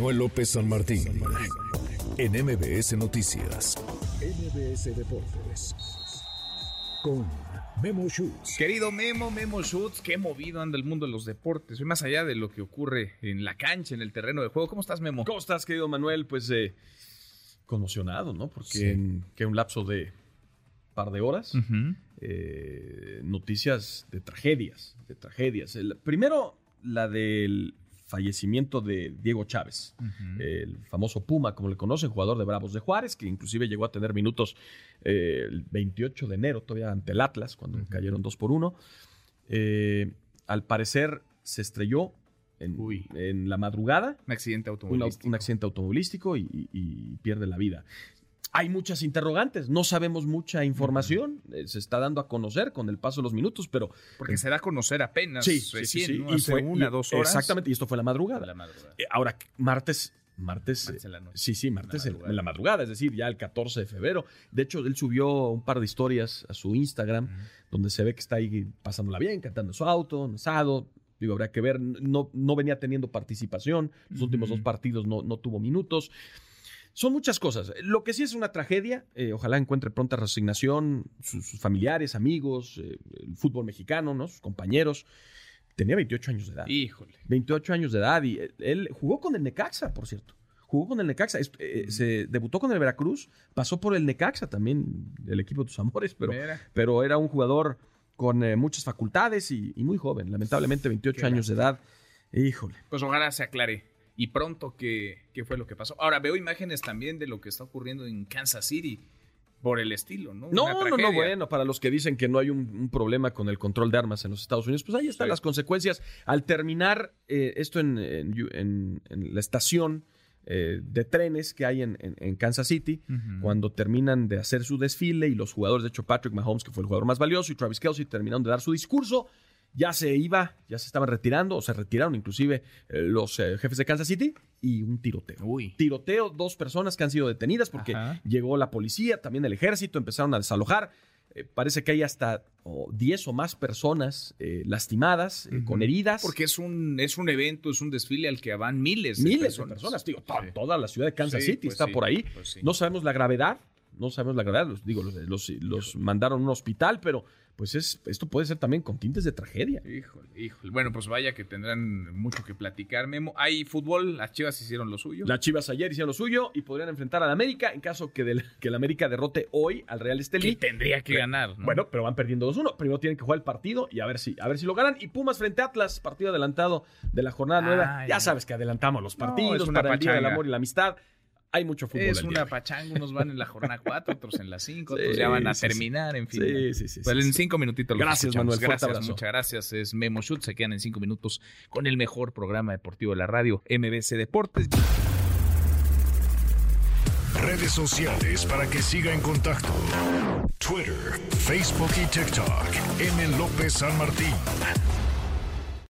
Manuel López San Martín en MBS Noticias. MBS Deportes con Memo Schutz. Querido Memo, Memo Schutz, qué movido anda el mundo de los deportes. Soy más allá de lo que ocurre en la cancha, en el terreno de juego. ¿Cómo estás, Memo? ¿Cómo estás, querido Manuel? Pues eh, conmocionado, ¿no? Porque Sí. en que un lapso de par de horas, eh, noticias de tragedias, de tragedias. El- primero, la del fallecimiento de Diego Chávez, el famoso Puma, como le conocen, jugador de Bravos de Juárez, que inclusive llegó a tener minutos eh, el 28 de enero, todavía ante el Atlas, cuando cayeron dos por uno. Eh, al parecer se estrelló en, la madrugada, Un accidente un, automovilístico. un accidente automovilístico y, y- y pierde la vida. Hay muchas interrogantes, no sabemos mucha información, eh, se está dando a conocer con el paso de los minutos, pero Porque se da a conocer apenas sí, recién, sí, sí, ¿no? y Hace fue- una, y- dos horas. Exactamente, y esto fue la madrugada. La madrugada. Eh, Ahora, martes, martes, Martes en la noche. sí, sí, martes en, la madrugada, es decir, ya el 14 de febrero. De hecho, él subió un par de historias a su Instagram, donde se ve que está ahí pasándola bien, cantando su auto, en asado. Digo, habrá que ver, no, no venía teniendo participación, los últimos dos partidos no, no tuvo minutos. Son muchas cosas. Lo que sí es una tragedia, eh, ojalá encuentre pronta resignación, sus, sus familiares, amigos, eh, el fútbol mexicano, ¿no? sus compañeros. Tenía 28 años de edad. Híjole. 28 años de edad y él, jugó con el Necaxa, por cierto. Jugó con el Necaxa, eh, se debutó con el Veracruz, pasó por el Necaxa también, el equipo de tus amores, pero, Mira. pero era un jugador con eh, muchas facultades y, y muy joven, lamentablemente 28 Qué años de edad. Híjole. Pues ojalá se aclare. Y pronto qué, qué fue lo que pasó. Ahora veo imágenes también de lo que está ocurriendo en Kansas City. Por el estilo, ¿no? No, no, no, bueno, para los que dicen que no hay un, un problema con el control de armas en los Estados Unidos, pues ahí están Sí. las consecuencias. Al terminar eh, esto en, en- la estación eh, de trenes que hay en, Kansas City, cuando terminan de hacer su desfile y los jugadores, de hecho Patrick Mahomes, que fue el jugador más valioso, y Travis Kelsey terminaron de dar su discurso, ya se iba, ya se estaban retirando, o se retiraron inclusive eh, los eh, jefes de Kansas City, y un tiroteo Uy. tiroteo, dos personas que han sido detenidas porque Ajá. llegó la policía, también el ejército, empezaron a desalojar. Eh, parece que hay hasta oh, 10 o más personas eh, lastimadas, eh, con heridas. Porque es un, es un evento, es un desfile al que van miles de miles personas. de personas, digo, to- Sí. toda la ciudad de Kansas Sí, City pues está sí, por ahí. pues sí. No sabemos la gravedad, no sabemos la gravedad, los, digo, los, los- los mandaron a un hospital, pero pues es, esto puede ser también con tintes de tragedia. Híjole, híjole. Bueno, pues vaya que tendrán mucho que platicar, Memo. Hay fútbol, las Chivas hicieron lo suyo. Las Chivas ayer hicieron lo suyo y podrían enfrentar al América en caso que, del- que el América derrote hoy al Real Estelí. tendría que ganar, ¿no? Bueno, pero van perdiendo 2-1. Primero tienen que jugar el partido y a ver si, a ver si lo ganan. Y Pumas frente a Atlas, partido adelantado de la jornada Ah, nueva. Ya ya. sabes que adelantamos los No, partidos es una para el Día del. Amor y la Amistad. Hay mucho fútbol. es una pachanga, unos van en la jornada 4, otros en la 5, otros ya van a sí, sí. terminar, en fin. Sí, sí, sí, Pues sí, en sí. 5 minutitos los Gracias, escuchamos. Manuel, Gracias, muchas gracias. Es Memo Shoot. Se quedan en 5 minutos con el mejor programa deportivo de la radio, MBC Deportes. Redes sociales para que siga en contacto: Twitter, Facebook y TikTok. M. López San Martín.